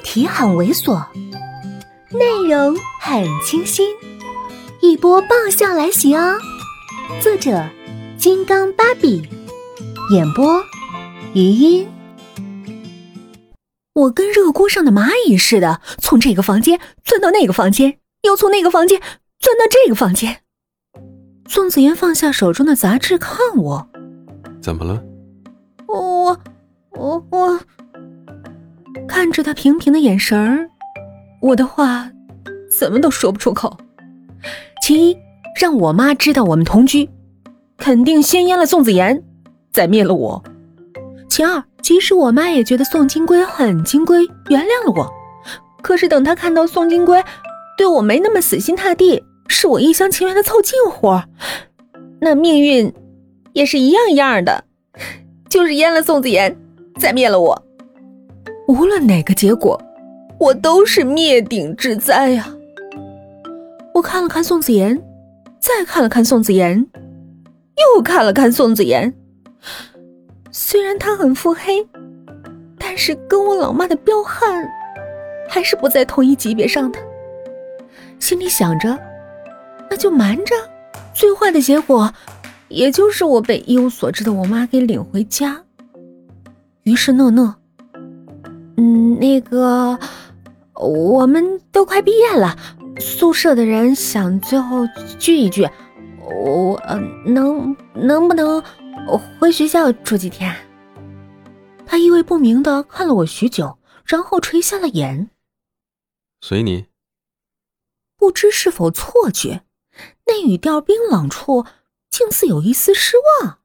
题很猥琐，内容很清新，一波爆笑来袭哦！作者：金刚芭比，演播：余音。我跟热锅上的蚂蚁似的，从这个房间钻到那个房间，又从那个房间钻到这个房间。宋子妍放下手中的杂志，看我：“怎么了？”我我我。看着他平平的眼神儿，我的话怎么都说不出口。其一，让我妈知道我们同居，肯定先阉了宋子妍，再灭了我。其二，即使我妈也觉得宋金龟很金龟，原谅了我。可是等她看到宋金龟对我没那么死心塌地，是我一厢情愿的凑近乎，那命运也是一样一样的，就是阉了宋子妍，再灭了我。无论哪个结果，我都是灭顶之灾呀！我看了看宋子妍，再看了看宋子妍，又看了看宋子妍。虽然她很腹黑，但是跟我老妈的彪悍还是不在同一级别上的。心里想着，那就瞒着，最坏的结果也就是我被一无所知的我妈给领回家。于是讷讷。嗯，那个，我们都快毕业了，宿舍的人想最后聚一聚，我呃能能不能回学校住几天？他意味不明的看了我许久，然后垂下了眼。随你。不知是否错觉，那语调冰冷处竟似有一丝失望，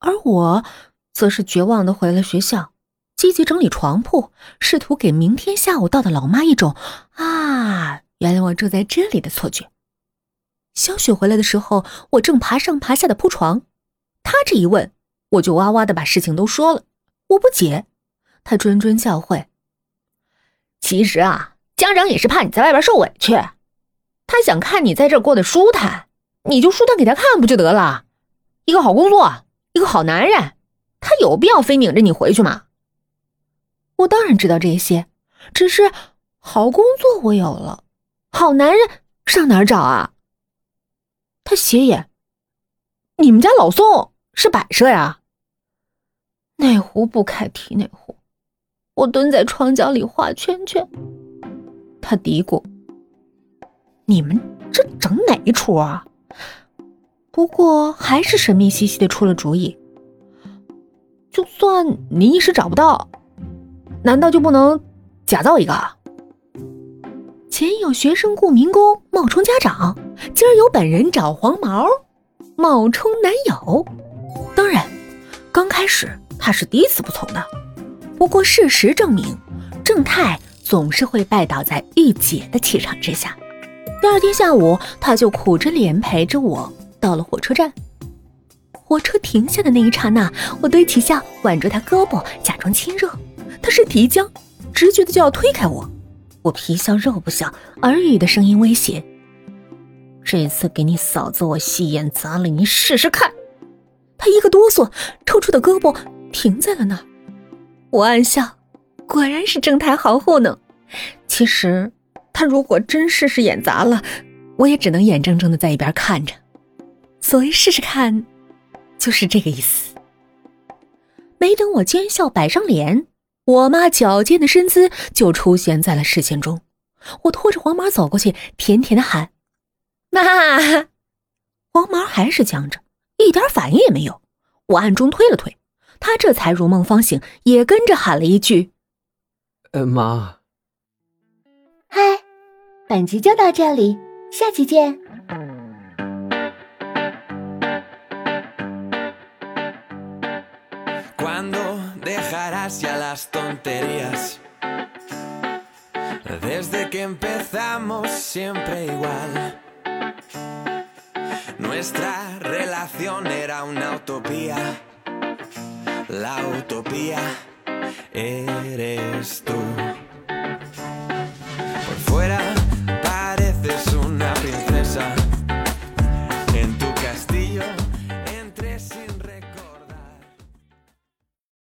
而我则是绝望的回了学校。积极整理床铺，试图给明天下午到的老妈一种“啊，原来我住在这里”的错觉。小雪回来的时候，我正爬上爬下的铺床，她这一问，我就哇哇的把事情都说了。我不解，她谆谆教诲：“其实啊，家长也是怕你在外边受委屈，他想看你在这过得舒坦，你就舒坦给他看不就得了？一个好工作，一个好男人，他有必要非拧着你回去吗？”我当然知道这些，只是好工作我有了，好男人上哪儿找啊？他斜眼，你们家老宋是摆设呀？哪壶不开提哪壶，我蹲在床角里画圈圈。他嘀咕：“你们这整哪一出啊？”不过还是神秘兮兮的出了主意，就算你一时找不到。难道就不能假造一个？前有学生雇民工冒充家长，今儿有本人找黄毛冒充男友。当然，刚开始他是第一次不从的。不过事实证明，正太总是会拜倒在御姐的气场之下。第二天下午，他就苦着脸陪着我到了火车站。火车停下的那一刹那，我堆起笑，挽住他胳膊，假装亲热。他身体一僵，直觉的就要推开我。我皮笑肉不笑，耳语的声音威胁：“这次给你嫂子我戏眼砸了，你试试看。”他一个哆嗦，抽出的胳膊停在了那儿。我暗笑，果然是正太好糊弄。其实他如果真试试眼砸了，我也只能眼睁睁的在一边看着。所谓试试看，就是这个意思。没等我奸笑摆上脸。我妈矫健的身姿就出现在了视线中，我拖着黄毛走过去，甜甜的喊：“妈！”黄毛还是僵着，一点反应也没有。我暗中推了推，他这才如梦方醒，也跟着喊了一句：“呃，妈。”嗨，本集就到这里，下期见。Las tonterías. Desde que empezamos siempre igual. Nuestra relación era una utopía. La utopía eres tú.